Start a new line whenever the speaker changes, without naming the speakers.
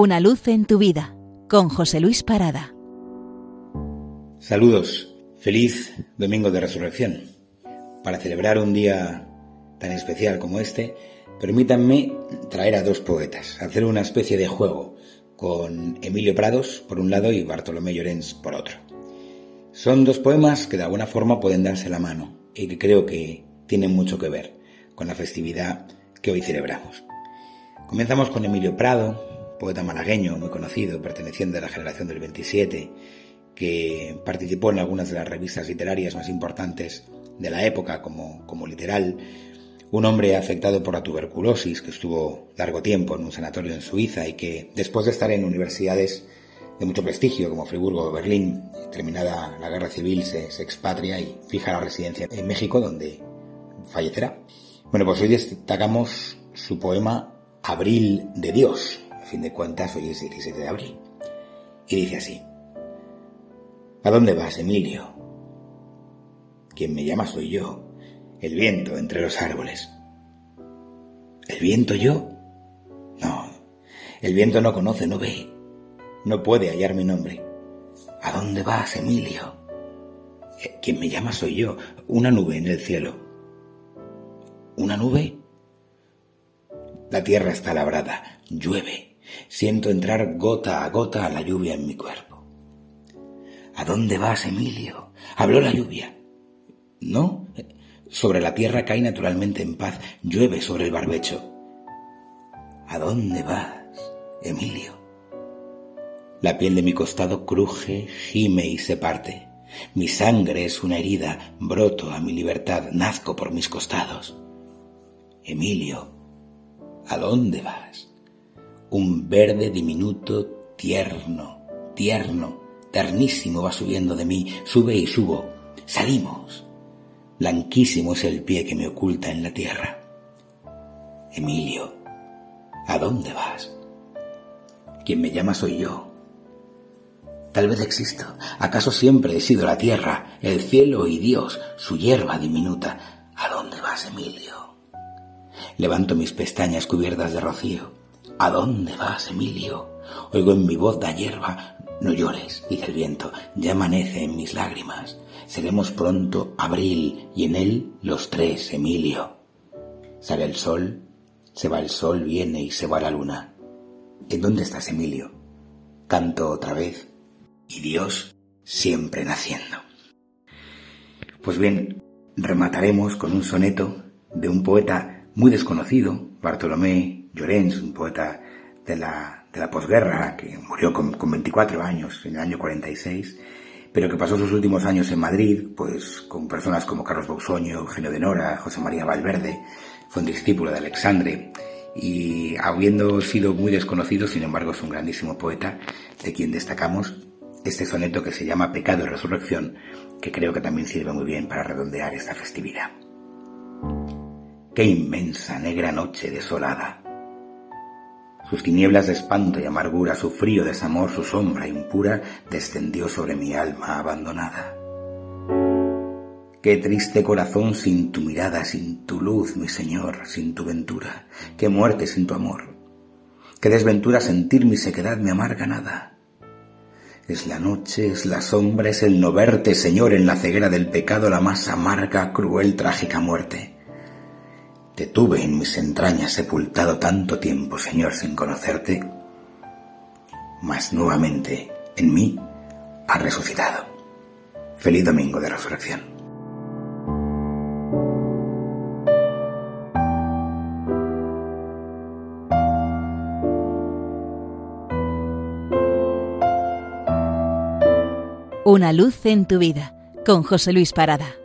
Una luz en tu vida con José Luis Parada.
Saludos, feliz Domingo de Resurrección. Para celebrar un día tan especial como este, permítanme traer a dos poetas, hacer una especie de juego con Emilio Prados por un lado y Bartolomé Llorens por otro. Son dos poemas que de alguna forma pueden darse la mano y que creo que tienen mucho que ver con la festividad que hoy celebramos. Comenzamos con Emilio Prado, poeta malagueño muy conocido, perteneciente a la generación del 27, que participó en algunas de las revistas literarias más importantes de la época, como, como Literal, un hombre afectado por la tuberculosis que estuvo largo tiempo en un sanatorio en Suiza y que después de estar en universidades de mucho prestigio como Friburgo o Berlín, terminada la guerra civil se, se expatria y fija la residencia en México donde fallecerá. Bueno, pues hoy destacamos su poema Abril de Dios. Fin de cuentas, hoy es 17 de abril. Y dice así. ¿A dónde vas, Emilio? Quien me llama soy yo, el viento entre los árboles. ¿El viento yo? No, el viento no conoce, no ve, no puede hallar mi nombre. ¿A dónde vas, Emilio? Eh, quien me llama soy yo, una nube en el cielo. ¿Una nube? La tierra está labrada, llueve. Siento entrar gota a gota la lluvia en mi cuerpo. ¿A dónde vas, Emilio? Habló la lluvia. ¿No? Sobre la tierra cae naturalmente en paz, llueve sobre el barbecho. ¿A dónde vas, Emilio? La piel de mi costado cruje, gime y se parte. Mi sangre es una herida, broto a mi libertad, nazco por mis costados. Emilio, ¿a dónde vas? Un verde diminuto, tierno, tierno, ternísimo va subiendo de mí, sube y subo. Salimos. Blanquísimo es el pie que me oculta en la tierra. Emilio, ¿a dónde vas? Quien me llama soy yo. Tal vez existo. ¿Acaso siempre he sido la tierra, el cielo y Dios, su hierba diminuta? ¿A dónde vas, Emilio? Levanto mis pestañas cubiertas de rocío. ¿A dónde vas, Emilio? Oigo en mi voz la hierba. No llores, dice el viento, ya amanece en mis lágrimas. Seremos pronto abril y en él los tres, Emilio. Sale el sol, se va el sol, viene y se va la luna. ¿En dónde estás, Emilio? Canto otra vez y Dios siempre naciendo. Pues bien, remataremos con un soneto de un poeta muy desconocido, Bartolomé Llorens, un poeta de la, de la posguerra, que murió con, con 24 años, en el año 46, pero que pasó sus últimos años en Madrid, pues con personas como Carlos Bausoño, Eugenio de Nora, José María Valverde, fue un discípulo de Alexandre, y habiendo sido muy desconocido, sin embargo es un grandísimo poeta, de quien destacamos este soneto que se llama Pecado y Resurrección, que creo que también sirve muy bien para redondear esta festividad. Qué inmensa negra noche desolada. Sus tinieblas de espanto y amargura, su frío desamor, su sombra impura, descendió sobre mi alma abandonada. Qué triste corazón sin tu mirada, sin tu luz, mi Señor, sin tu ventura. Qué muerte sin tu amor. Qué desventura sentir mi sequedad, mi amarga nada. Es la noche, es la sombra, es el no verte, Señor, en la ceguera del pecado, la más amarga, cruel, trágica muerte. Te tuve en mis entrañas sepultado tanto tiempo, Señor, sin conocerte, mas nuevamente en mí ha resucitado. Feliz domingo de resurrección.
Una luz en tu vida con José Luis Parada.